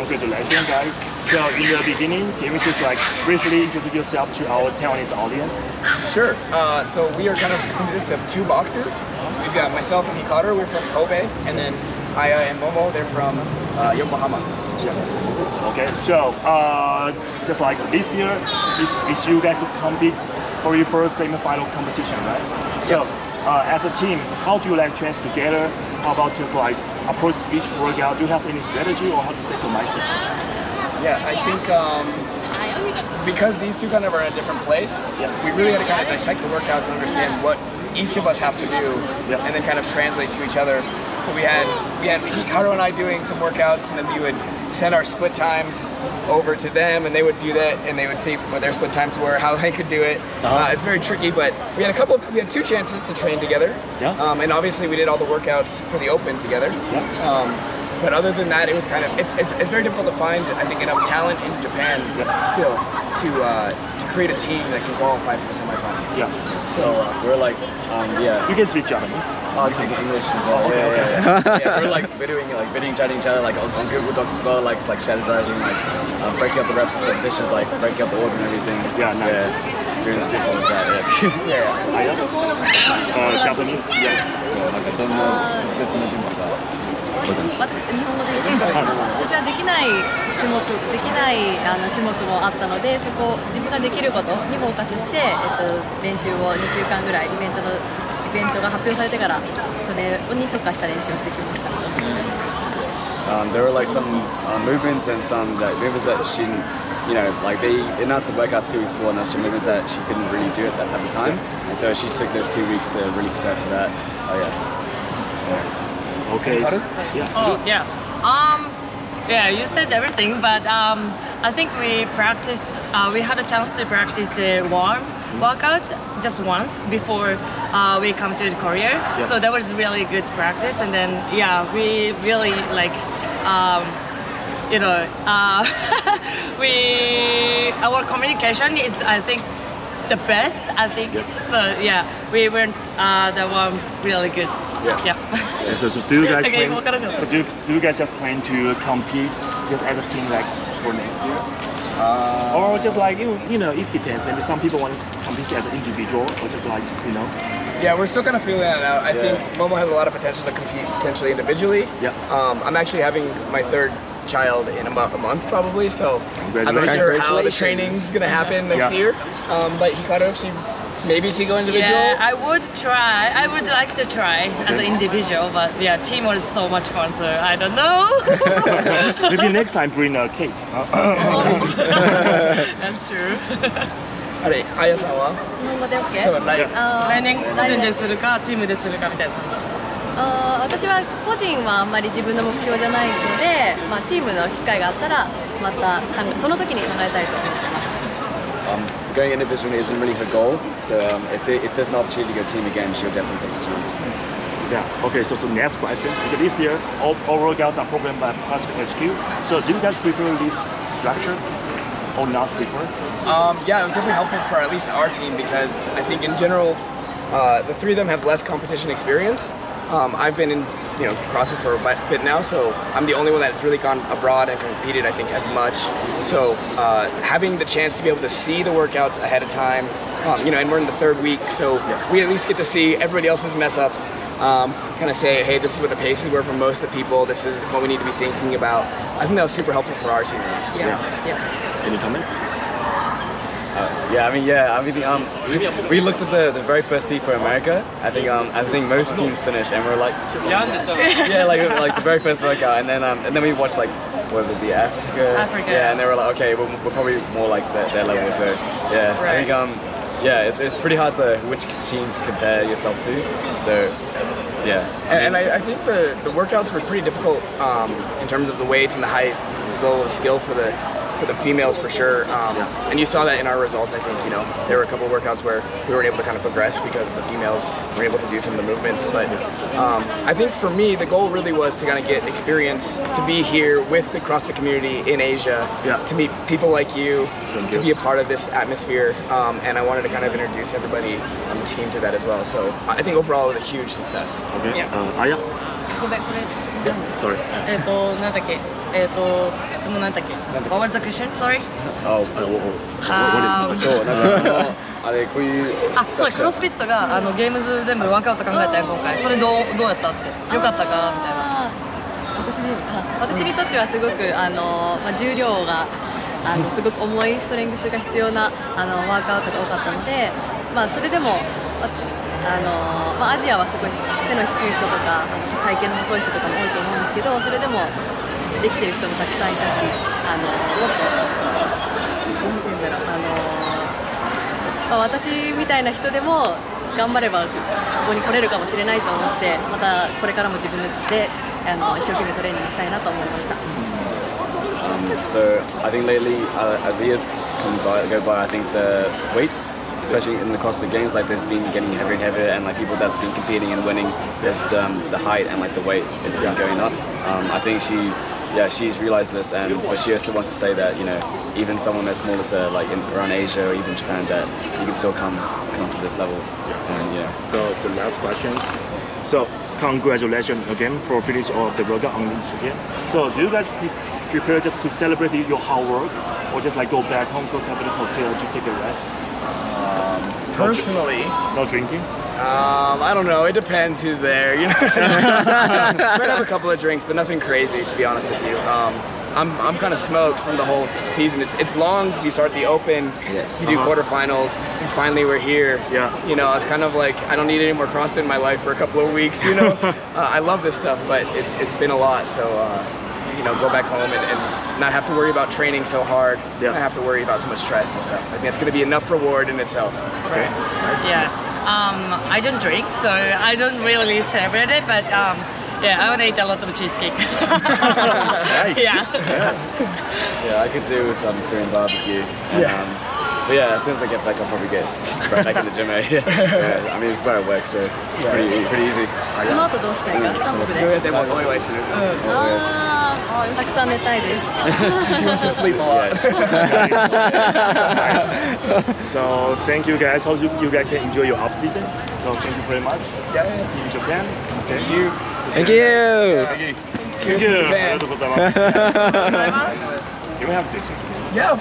congratulations, guys. So in the beginning, can you just like briefly introduce yourself to our Taiwanese audience? Sure. Uh, so we are kind of consists of two boxes. We've got myself and Hikaru, we're from Kobe, and then Aya and Momo, they're from uh, Yokohama. Yeah. Okay, so uh, just like this year, is, is you guys to compete for your first semi-final competition, right? So uh, as a team, how do you like train together? How about just like approach each workout? Do you have any strategy or how to set your mindset? Yeah, I think um, because these two kind of are in a different place, Yeah. we really got to kind of dissect the workouts and understand what each of us have to do, Yeah. and then kind of translate to each other. So we had we had Hikaru and I doing some workouts, and then we would send our split times over to them, and they would do that, and they would see what their split times were, how they could do it. Uh-huh. Uh, it's very tricky, but we had a couple. Of, we had two chances to train together. Yeah. Um, and obviously we did all the workouts for the Open together. Yeah. Um, but other than that, it was kind of it's, it's, it's very difficult to find I think enough talent in Japan Yeah. still to uh, to create a team that can qualify for the semifinals. Yeah. So uh, we're like, um, yeah, You can speak Japanese. Oh, taking English as well. Oh, okay, yeah, okay. yeah, yeah. yeah, we're like videoing, like videoing, chatting each other, like on, on Google Docs as well, like like strategizing, like uh, breaking up the reps of the dishes, like breaking up the order and everything. Yeah, nice. Yeah, doing just like that. Yeah. yeah. Uh, Japanese? Yeah. そうなんかどんな特別な順番が。ま日本語で言うと私はできない種目できないあの種目もあったのでそこ自分ができることにフォーカスして、えっと、練習を2週間ぐらいイベントのイベントが発表されてからそれに特化した練習をしてきました。 Um, there were like some uh, movements and some like movements that she, didn't- you know, like they announced the workouts two weeks before, and there's some movements that she couldn't really do at that at the time, and so she took those two weeks to really prepare for that. Oh yeah. Okay. Hikaru? Yeah. Oh yeah. Um, yeah, you said everything, but um, I think we practiced. Uh, we had a chance to practice the warm workout just once before uh, we come to Korea. Yeah. So that was really good practice, and then yeah, we really like. Um, you know, uh, we our communication is I think the best. I think Yeah. so. Yeah, we weren't uh, the one really good. Yeah. Yeah. Yeah, So, so do you guys Okay, plan? what kind of- So do, do you guys just plan to compete as a team like for next year, Uh, or just like you you know it depends. Maybe some people want to compete as an individual, or just like you know. yeah, we're still kind of feeling that out. I Yeah. think Momo has a lot of potential to compete potentially individually. Yeah. Um, I'm actually having my third child in about a month probably, so I'm not sure how the training's gonna happen next Yeah. year. Um, but Hikaru, she maybe she go individual. Yeah, I would try. I would like to try as an individual, but yeah, team was so much fun, so I don't know. Maybe next time bring a cake. That's true. あれ、あやさんは日本語で OK? そう、来来年個人でするかチームでするかみたいな感あー私は個人はあんまり自分の目標じゃないので、まあ、チームの機会があったらまたその時に考えたいと思ってます Um, going individually isn't really her goal, so um, if, they, if there's an opportunity to go team again, she'll definitely take the chance. Yeah. Okay. So, so next question. Because this year, all, all workouts are programmed by CrossFit HQ. So, do you guys prefer this structure or not prefer? Um, yeah, it was definitely helpful for at least our team because I think in general, uh, the three of them have less competition experience. Um, I've been in you know CrossFit for a bit- bit now, so I'm the only one that's really gone abroad and competed. I think as much. So uh, having the chance to be able to see the workouts ahead of time, um, you know, and we're in the third week, so we at least get to see everybody else's mess ups. Um, kind of say, hey, this is what the paces were for most of the people. This is what we need to be thinking about. I think that was super helpful for our team at least. Yeah. Yeah. Any comments? Uh, yeah, I mean, yeah, I mean, um, we, we looked at the, the very first team for America. I think, um, I think most teams finished, and we're like, yeah, like like the very first workout, and then um, and then we watched like, what was it the Africa? Africa. Yeah, and they were like, okay, we're, we're probably more like their, their level. So yeah, I think um, yeah, it's, it's pretty hard to which team to compare yourself to. So yeah, And, and I, I think the, the workouts were pretty difficult um, in terms of the weights and the high level of skill for the for the females for sure. Um, And you saw that in our results. I think you know there were a couple of workouts where we weren't able to kind of progress because the females were able to do some of the movements. But um, I think for me, the goal really was to kind of get experience to be here with the CrossFit community in Asia, Yeah. to meet people like you, Thank to you. be a part of this atmosphere. Um, and I wanted to kind of introduce everybody on the team to that as well. So I think overall it was a huge success. Okay. Yeah. Uh, Aya. ごめんこれ質問 Sorry. えっ、となんだっけ？えっ、と質問なんだっけ？What was the question? Sorry. Oh, Um, そう、なんかあれ、こういう。あそうクロスフィットがあのゲームズ全部ワークアウト考えたよ今回。それどうどうやったって？よかったか？みたいな。私にあ私にとってはすごくあの、まあ、重量があのすごく重いストレングスが必要なあのワークアウトが多かったので、まあ、それでもああの、まあ、アジアはすごい背の低い人とか体型の細い人とかも多いと思うんですけどそれでもできてる人もたくさんいたしあのもっとなんて言うんだろうあの、まあ、私みたいな人でも頑張ればここに来れるかもしれないと思ってまたこれからも自分であの一生懸命トレーニングしたいなと思いました。Um, so I think lately, uh, as the years come by, go by, I think the weights, especially in the CrossFit Games, like they've been getting heavier and heavier, and like people that's been competing and winning, the, um, the height and like the weight, it's been going up. Um, I think she, yeah, she's realized this, and but she also wants to say that you know, even someone that's smaller, like in, around Asia or even Japan, that you can still come come to this level. And yeah. So the last questions. So congratulations again for finish of the workout on this weekend. So do you guys prepare just to celebrate your hard work, or just like go back home, go to the hotel to take a rest? Personally, No drinking. um, I don't know. It depends who's there. You know, might have a couple of drinks, but nothing crazy, to be honest with you. Um, I'm, I'm kind of smoked from the whole season. It's it's long. You start the Open, Yes. you do Uh-huh. quarterfinals, and finally we're here. Yeah. You know, I was kind of like, I don't need any more CrossFit in my life for a couple of weeks. You know, uh, I love this stuff, but it's it's been a lot. So. Uh, you know, go back home and, and just not have to worry about training so hard. Yeah. Not have to worry about so much stress and stuff. I think it's going to be enough reward in itself. Okay. Yeah. Um, I don't drink, so I don't really celebrate it. But um, yeah, I want to eat a lot of cheesecake. Nice. Yeah. Yes. Yeah, I could do with some Korean barbecue. And, Yeah. Um, but yeah, as soon as I get back, I'll probably get right back in the gym. eh? yeah, I mean, it's where I work, so it's pretty, pretty easy. この後どうしたいか韓国でどうやってもお祝いするああ たくさん寝たいです She wants to sleep a lot. nice. So thank you guys. Hope you, you guys enjoy your off season. So thank you very much. Yeah, yeah. In Japan. Okay. Thank you. Thank you. Thank you. Cheers to ありが Japan. とうございます。You have picture. Yeah.